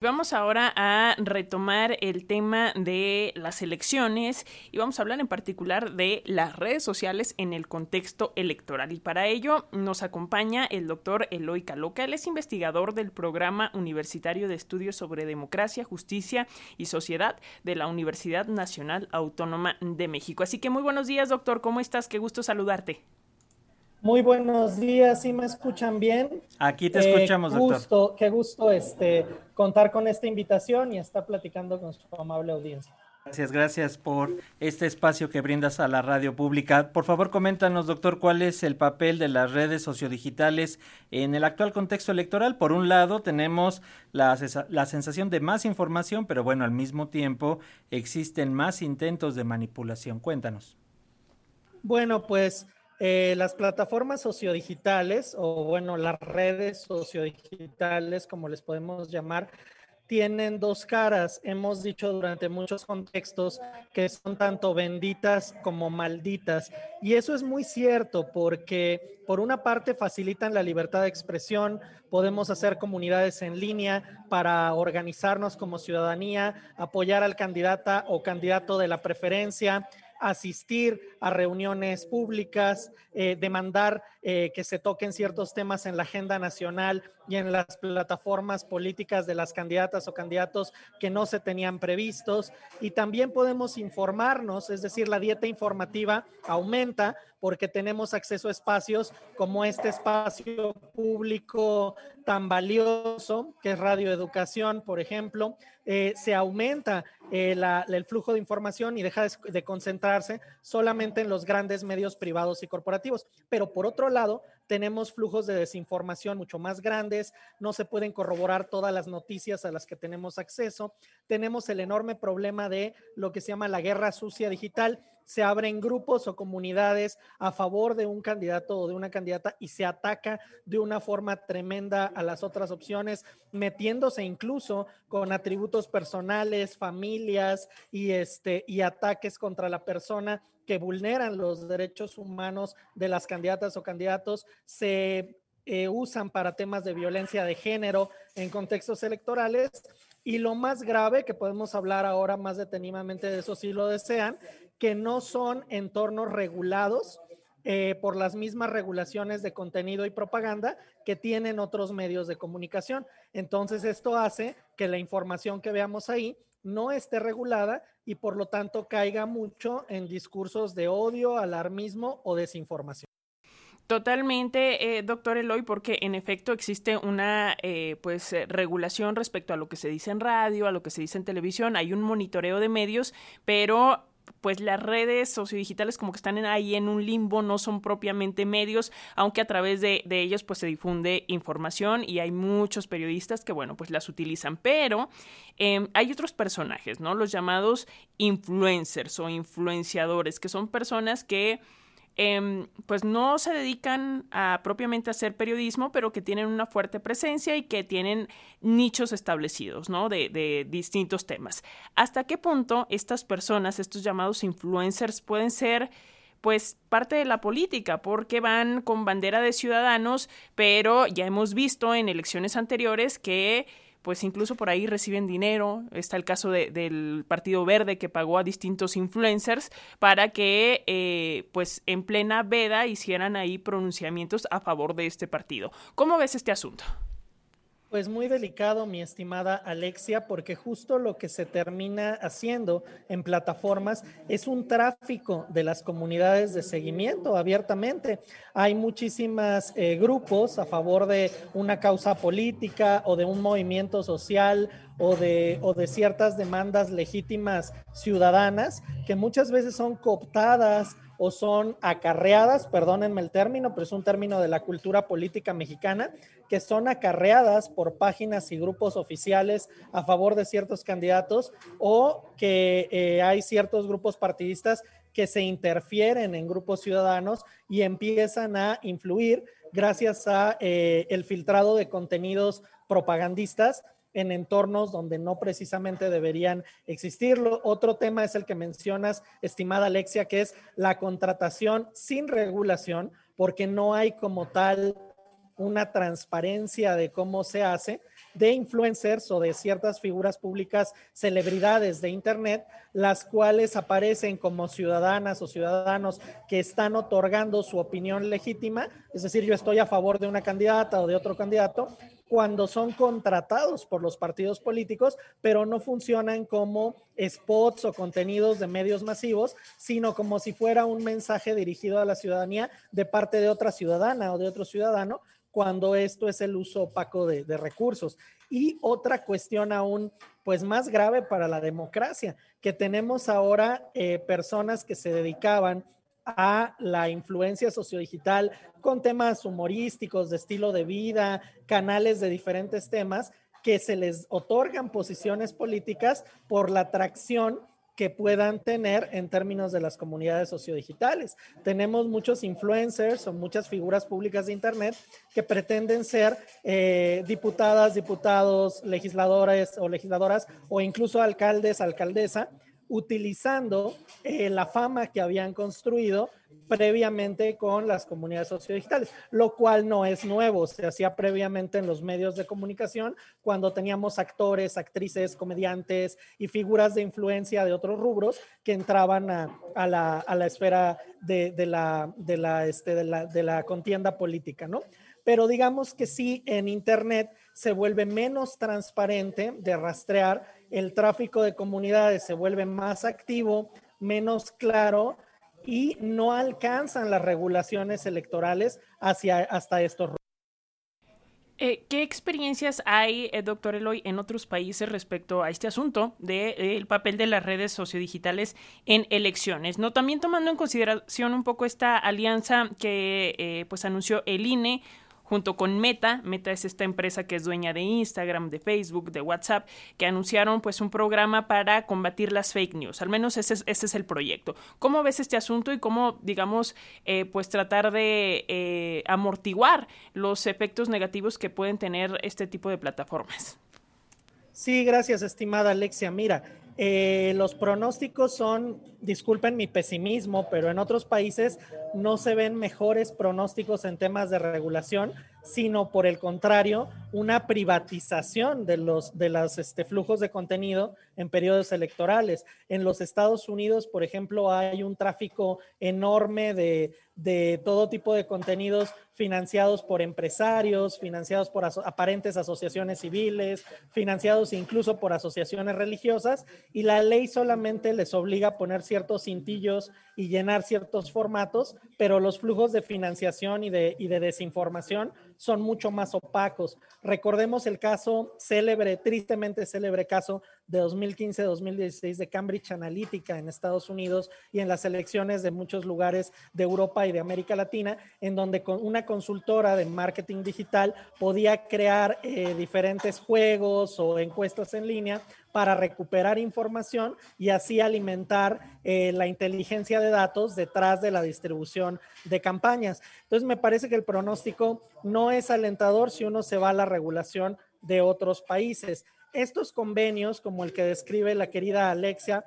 Vamos ahora a retomar el tema de las elecciones y vamos a hablar en particular de las redes sociales en el contexto electoral. Y para ello nos acompaña el doctor Eloy Caloca. Él es investigador del Programa Universitario de Estudios sobre Democracia, Justicia y Sociedad de la Universidad Nacional Autónoma de México. Así que muy buenos días, doctor. ¿Cómo estás? Qué gusto saludarte. Muy buenos días, ¿sí me escuchan bien? Aquí te escuchamos, eh, gusto, Qué gusto este, contar con esta invitación y estar platicando con su amable audiencia. Gracias, gracias por este espacio que brindas a la radio pública. Por favor, coméntanos, doctor, cuál es el papel de las redes sociodigitales en el actual contexto electoral. Por un lado, tenemos la, la sensación de más información, pero bueno, al mismo tiempo existen más intentos de manipulación. Cuéntanos. Bueno, pues eh, las plataformas sociodigitales o bueno, las redes sociodigitales, como les podemos llamar, tienen dos caras. Hemos dicho durante muchos contextos que son tanto benditas como malditas. Y eso es muy cierto porque por una parte facilitan la libertad de expresión, podemos hacer comunidades en línea para organizarnos como ciudadanía, apoyar al candidata o candidato de la preferencia asistir a reuniones públicas, eh, demandar eh, que se toquen ciertos temas en la agenda nacional y en las plataformas políticas de las candidatas o candidatos que no se tenían previstos. Y también podemos informarnos, es decir, la dieta informativa aumenta porque tenemos acceso a espacios como este espacio público tan valioso que es Radio Educación, por ejemplo, eh, se aumenta eh, el flujo de información y deja de, concentrarse solamente en los grandes medios privados y corporativos. Pero por otro lado, tenemos flujos de desinformación mucho más grandes, no se pueden corroborar todas las noticias a las que tenemos acceso, tenemos el enorme problema de lo que se llama la guerra sucia digital, se abren grupos o comunidades a favor de un candidato o de una candidata y se ataca de una forma tremenda a las otras opciones, metiéndose incluso con atributos personales, familias y este y ataques contra la persona que vulneran los derechos humanos de las candidatas o candidatos, se eh, usan para temas de violencia de género en contextos electorales. Y lo más grave, que podemos hablar ahora más detenidamente de eso si lo desean, que no son entornos regulados eh, por las mismas regulaciones de contenido y propaganda que tienen otros medios de comunicación. Entonces, esto hace que la información que veamos ahí no esté regulada y por lo tanto caiga mucho en discursos de odio, alarmismo o desinformación. Totalmente, eh, doctor Eloy, porque en efecto existe una eh, pues regulación respecto a lo que se dice en radio, a lo que se dice en televisión, hay un monitoreo de medios, pero pues las redes sociodigitales como que están ahí en un limbo, no son propiamente medios, aunque a través de, ellos pues se difunde información y hay muchos periodistas que bueno pues las utilizan, pero em, hay otros personajes, ¿no? Los llamados influencers o influenciadores, que son personas que Em, pues no se dedican a propiamente hacer periodismo, pero que tienen una fuerte presencia y que tienen nichos establecidos, ¿no? De, de distintos temas. ¿Hasta qué punto estas personas, estos llamados influencers, pueden ser pues parte de la política, porque van con bandera de ciudadanos, pero ya hemos visto en elecciones anteriores que pues incluso por ahí reciben dinero. Está el caso del Partido Verde que pagó a distintos influencers para que eh, pues en plena veda hicieran ahí pronunciamientos a favor de este partido. ¿Cómo ves este asunto? Pues muy delicado, mi estimada Alexia, porque justo lo que se termina haciendo en plataformas es un tráfico de las comunidades de seguimiento abiertamente. Hay muchísimos eh, grupos a favor de una causa política o de un movimiento social o de, o de ciertas demandas legítimas ciudadanas que muchas veces son cooptadas o son acarreadas, perdónenme el término, pero es un término de la cultura política mexicana, que son acarreadas por páginas y grupos oficiales a favor de ciertos candidatos o que eh, hay ciertos grupos partidistas que se interfieren en grupos ciudadanos y empiezan a influir gracias a eh, el filtrado de contenidos propagandistas en entornos donde no precisamente deberían existirlo. Otro tema es el que mencionas, estimada Alexia, que es la contratación sin regulación, porque no hay como tal una transparencia de cómo se hace de influencers o de ciertas figuras públicas, celebridades de Internet, las cuales aparecen como ciudadanas o ciudadanos que están otorgando su opinión legítima, es decir, yo estoy a favor de una candidata o de otro candidato, cuando son contratados por los partidos políticos, pero no funcionan como spots o contenidos de medios masivos, sino como si fuera un mensaje dirigido a la ciudadanía de parte de otra ciudadana o de otro ciudadano, cuando esto es el uso opaco de, recursos. Y otra cuestión aún, pues más grave para la democracia, que tenemos ahora eh, personas que se dedicaban a la influencia sociodigital con temas humorísticos, de estilo de vida, canales de diferentes temas, que se les otorgan posiciones políticas por la atracción que puedan tener en términos de las comunidades sociodigitales. Tenemos muchos influencers o muchas figuras públicas de Internet que pretenden ser eh, diputadas, diputados, legisladores o legisladoras o incluso alcaldes, alcaldesa, utilizando eh, la fama que habían construido previamente con las comunidades sociodigitales, lo cual no es nuevo, se hacía previamente en los medios de comunicación cuando teníamos actores, actrices, comediantes y figuras de influencia de otros rubros que entraban a, la, esfera de, la, de, la, este, de, la, de la contienda política, ¿no? Pero digamos que sí, en Internet se vuelve menos transparente de rastrear el tráfico de comunidades se vuelve más activo, menos claro y no alcanzan las regulaciones electorales hacia hasta estos eh, ¿Qué experiencias hay, eh, doctor Eloy, en otros países respecto a este asunto del de, papel de las redes sociodigitales en elecciones? ¿no? También tomando en consideración un poco esta alianza que eh, pues anunció el INE junto con Meta. Meta es esta empresa que es dueña de Instagram, de Facebook, de WhatsApp, que anunciaron pues un programa para combatir las fake news. Al menos ese es, el proyecto. ¿Cómo ves este asunto y cómo, digamos, eh, pues tratar de eh, amortiguar los efectos negativos que pueden tener este tipo de plataformas? Sí, gracias, estimada Alexia. Mira, eh, los pronósticos son, disculpen mi pesimismo, pero en otros países no se ven mejores pronósticos en temas de regulación, sino por el contrario, una privatización de los de los este, flujos de contenido en periodos electorales. En los Estados Unidos, por ejemplo, hay un tráfico enorme de, de todo tipo de contenidos financiados por empresarios, financiados por aparentes asociaciones civiles, financiados incluso por asociaciones religiosas, y la ley solamente les obliga a poner ciertos cintillos y llenar ciertos formatos, pero los flujos de financiación y de, y de desinformación son mucho más opacos. Recordemos el caso célebre, tristemente célebre caso de 2015-2016 de Cambridge Analytica en Estados Unidos y en las elecciones de muchos lugares de Europa y de América Latina, en donde con una consultora de marketing digital podía crear eh, diferentes juegos o encuestas en línea para recuperar información y así alimentar eh, la inteligencia de datos detrás de la distribución de campañas. Entonces, me parece que el pronóstico no es alentador si uno se va a la regulación de otros países. Estos convenios, como el que describe la querida Alexia,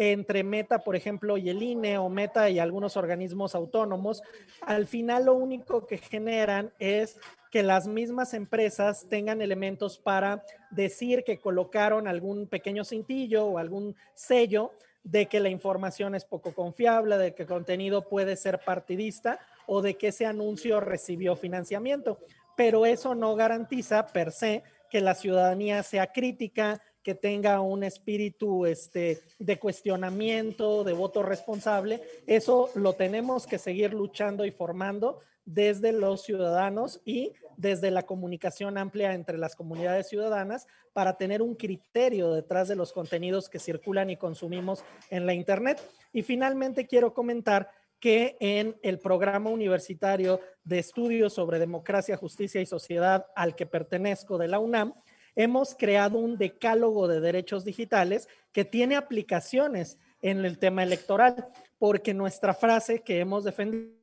entre Meta, por ejemplo, y el INE o Meta y algunos organismos autónomos, al final lo único que generan es que las mismas empresas tengan elementos para decir que colocaron algún pequeño cintillo o algún sello de que la información es poco confiable, de que el contenido puede ser partidista o de que ese anuncio recibió financiamiento. Pero eso no garantiza per se que la ciudadanía sea crítica, que tenga un espíritu este, de cuestionamiento, de voto responsable. Eso lo tenemos que seguir luchando y formando desde los ciudadanos y desde la comunicación amplia entre las comunidades ciudadanas para tener un criterio detrás de los contenidos que circulan y consumimos en la Internet. Y finalmente quiero comentar que en el programa universitario de estudios sobre democracia, justicia y sociedad al que pertenezco de la UNAM, hemos creado un decálogo de derechos digitales que tiene aplicaciones en el tema electoral, porque nuestra frase que hemos defendido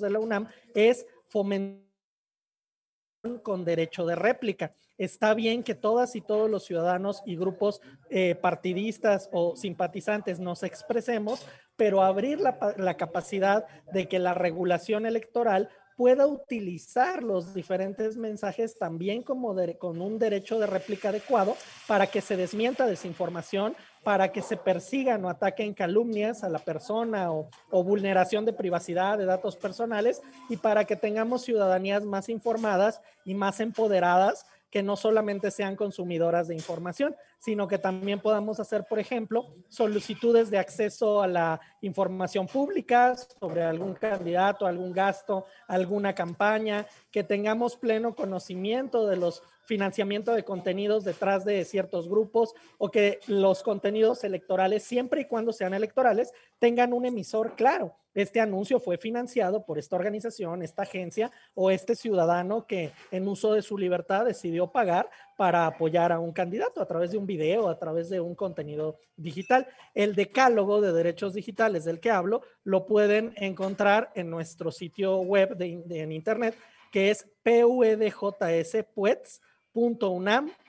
de la UNAM es fomentar con derecho de réplica. Está bien que todas y todos los ciudadanos y grupos eh, partidistas o simpatizantes nos expresemos, pero abrir la, la capacidad de que la regulación electoral pueda utilizar los diferentes mensajes también como con un derecho de réplica adecuado para que se desmienta desinformación, para que se persigan o ataquen calumnias a la persona o, o vulneración de privacidad de datos personales y para que tengamos ciudadanías más informadas y más empoderadas que no solamente sean consumidoras de información, sino que también podamos hacer, por ejemplo, solicitudes de acceso a la información pública sobre algún candidato, algún gasto, alguna campaña, que tengamos pleno conocimiento de los financiamientos de contenidos detrás de ciertos grupos o que los contenidos electorales, siempre y cuando sean electorales, tengan un emisor claro este anuncio fue financiado por esta organización, esta agencia o este ciudadano que en uso de su libertad decidió pagar para apoyar a un candidato a través de un video, a través de un contenido digital. El decálogo de derechos digitales del que hablo lo pueden encontrar en nuestro sitio web de, en internet que es pudjs.unam.mx.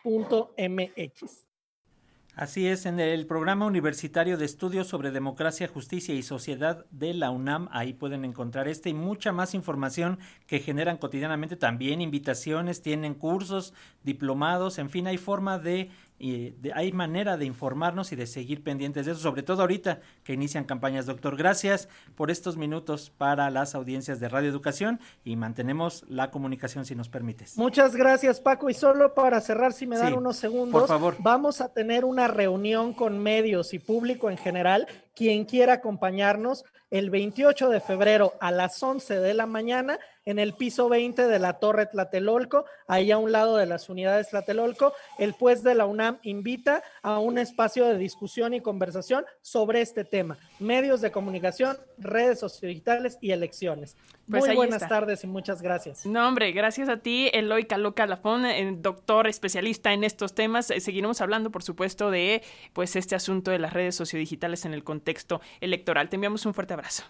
Así es, en el programa universitario de estudios sobre democracia, justicia y sociedad de la UNAM, ahí pueden encontrar este y mucha más información que generan cotidianamente también invitaciones, tienen cursos, diplomados, en fin, hay forma de y hay manera de informarnos y de seguir pendientes de eso, sobre todo ahorita que inician campañas. Doctor, gracias por estos minutos para las audiencias de Radio Educación y mantenemos la comunicación si nos permites. Muchas gracias, Paco. Y solo para cerrar, si me dan unos segundos, por favor. vamos a tener una reunión con medios y público en general. Quien quiera acompañarnos el 28 de febrero a las 11 de la mañana en el piso 20 de la Torre Tlatelolco, ahí a un lado de las unidades Tlatelolco. El juez de la UNAM invita a un espacio de discusión y conversación sobre este tema, medios de comunicación, redes sociodigitales y elecciones. Pues Muy buenas tardes y muchas gracias. No, hombre, gracias a ti, Eloy Caloca Lafón, eh, doctor especialista en estos temas. Eh, seguiremos hablando, por supuesto, de pues este asunto de las redes sociodigitales en el contexto electoral. Te enviamos un fuerte abrazo.